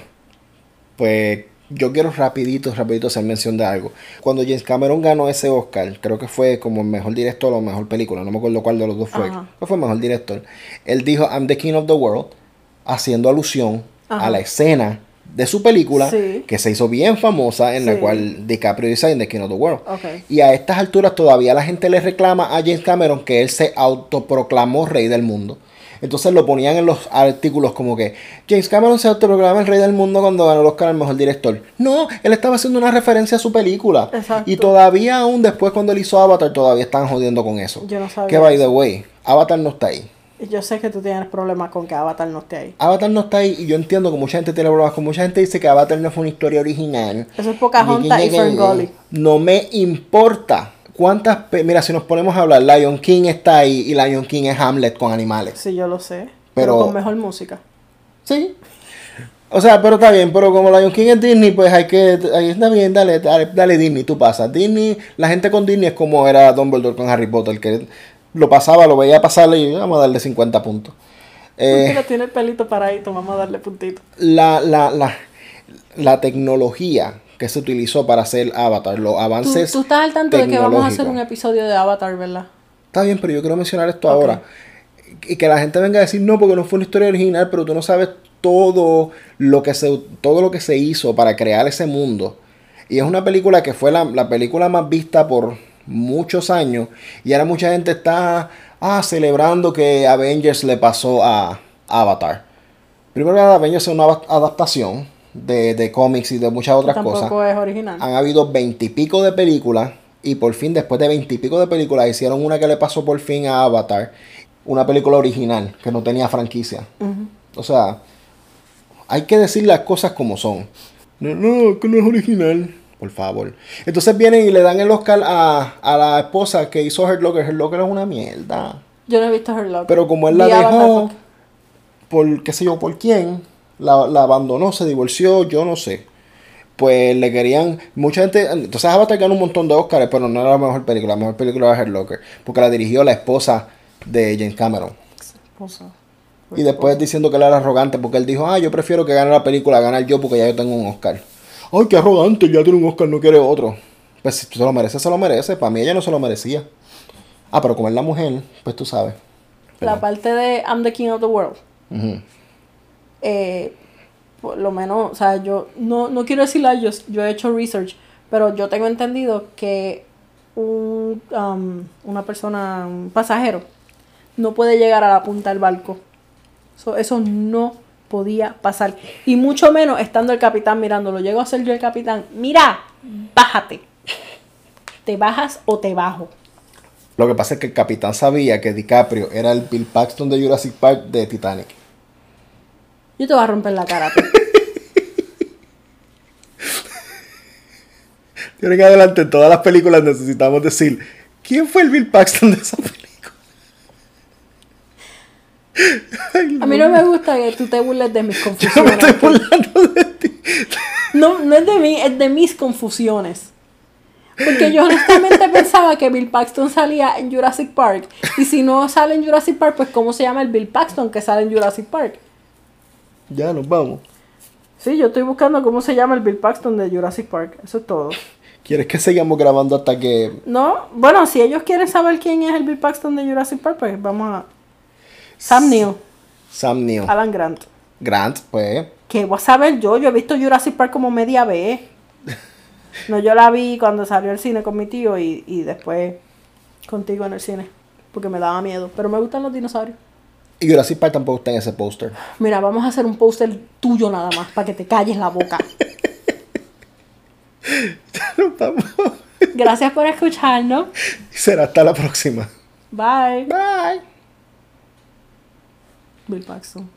pues yo quiero rapidito, rapidito hacer mención de algo. Cuando James Cameron ganó ese Oscar, creo que fue como el mejor director o mejor película, no me acuerdo cuál de los dos fue, Ajá. fue mejor director. Él dijo, I'm the king of the world, haciendo alusión Ajá. a la escena de su película Sí. que se hizo bien famosa en la cual DiCaprio dice I'm the king of the world. Ok. Y a estas alturas todavía la gente le reclama a James Cameron que él se autoproclamó rey del mundo. Entonces lo ponían en los artículos como que James Cameron se autoproclama el rey del mundo cuando ganó el Oscar al mejor director. No, él estaba haciendo una referencia a su película. Exacto. Y todavía aún después cuando él hizo Avatar todavía están jodiendo con eso. Yo no sabía Que by the way, Avatar no está ahí. Y Yo sé que tú tienes problemas con que Avatar no esté ahí. Avatar no está ahí y yo entiendo que mucha gente tiene problemas con mucha gente dice que Avatar no fue una historia original. Eso es Pocahontas y Ferngully. No me importa cuántas... Mira, si nos ponemos a hablar, Lion King está ahí y Lion King es Hamlet con animales. Sí, yo lo sé. Pero, Pero- con mejor música. Sí. O sea, pero está bien, pero como Lion King es Disney, pues hay que... Ahí está bien, dale, dale, dale Disney, tú pasas. Disney, la gente con Disney es como era Dumbledore con Harry Potter, que lo pasaba, lo veía pasarle y vamos a darle 50 puntos. Eh, tiene el pelito paradito, vamos a darle puntito. la, la, la, la tecnología que se utilizó para hacer Avatar, los Tú, avances. tú estás al tanto de que vamos a hacer un episodio de Avatar, ¿verdad? Está bien, pero yo quiero mencionar esto ahora. Y que la gente venga a decir, no, porque no fue una historia original, pero tú no sabes todo lo que se, todo lo que se hizo para crear ese mundo. Y es una película que fue la, la película más vista por muchos años. Y ahora mucha gente está ah, celebrando que Avengers le pasó a Avatar. Primero, Avengers es una adaptación de, de cómics y de muchas otras Tampoco cosas. es original. Han habido veintipico de películas y por fin, después de veintipico de películas, hicieron una que le pasó por fin a Avatar. Una película original que no tenía franquicia. O sea, hay que decir las cosas como son. No, no, que no es original. Por favor. Entonces vienen y le dan el Oscar a, a la esposa que hizo Hurt Locker. Hurt Locker es una mierda. Yo no he visto Her Locker. Pero como él la dejó, por qué sé yo, por quién, la, la abandonó, se divorció, yo no sé. Pues le querían, mucha gente, entonces Avatar ganó un montón de Oscars, pero no era la mejor película, la mejor película era Hurt Locker, porque la dirigió la esposa de James Cameron. Esposa. Y después diciendo que él era arrogante porque él dijo, ah, yo prefiero que gane la película a ganar yo porque ya yo tengo un Oscar. Ay, qué arrogante, ya tiene un Oscar, no quiere otro. Pues si se lo merece, se lo merece. Para mí ella no se lo merecía. Ah, pero como es la mujer, pues tú sabes. La parte de I'm the King of the World. Ujú. Eh, por lo menos, o sea, yo no, no quiero decirla, yo, yo he hecho research, pero yo tengo entendido que un, um, una persona, un pasajero, no puede llegar a la punta del barco. So, eso no podía pasar. Y mucho menos estando el capitán mirándolo. Llego a ser yo el capitán. Mira, bájate. Te bajas o te bajo. Lo que pasa es que el capitán sabía que DiCaprio era el Bill Paxton de Jurassic Park de Titanic. Yo te voy a romper la cara. ti. Tienen que adelante en todas las películas necesitamos decir, ¿quién fue el Bill Paxton de esa película? A mí no me gusta que tú te burles de mis Yo me confusiones. estoy burlando de ti. No, no es de mí, es de mis confusiones. Porque yo honestamente pensaba que Bill Paxton salía en Jurassic Park. Y si no sale en Jurassic Park, pues ¿cómo se llama el Bill Paxton que sale en Jurassic Park? Ya nos vamos. Sí, yo estoy buscando cómo se llama el Bill Paxton de Jurassic Park. Eso es todo. ¿Quieres que sigamos grabando hasta que No, bueno, si ellos quieren saber quién es el Bill Paxton de Jurassic Park, pues vamos a... Sam Neill, Sam Neill, Alan Grant. Grant, pues, Que voy a saber yo, yo he visto Jurassic Park como media vez. No, yo la vi cuando salió al cine con mi tío y, y después contigo en el cine. Porque me daba miedo. Pero me gustan los dinosaurios. Y Jurassic Park tampoco está en ese póster. Mira, vamos a hacer un póster tuyo nada más para que te calles la boca. Nos vamos. Gracias por escucharnos. Será hasta la próxima. Bye. Bye. Bill Paxton.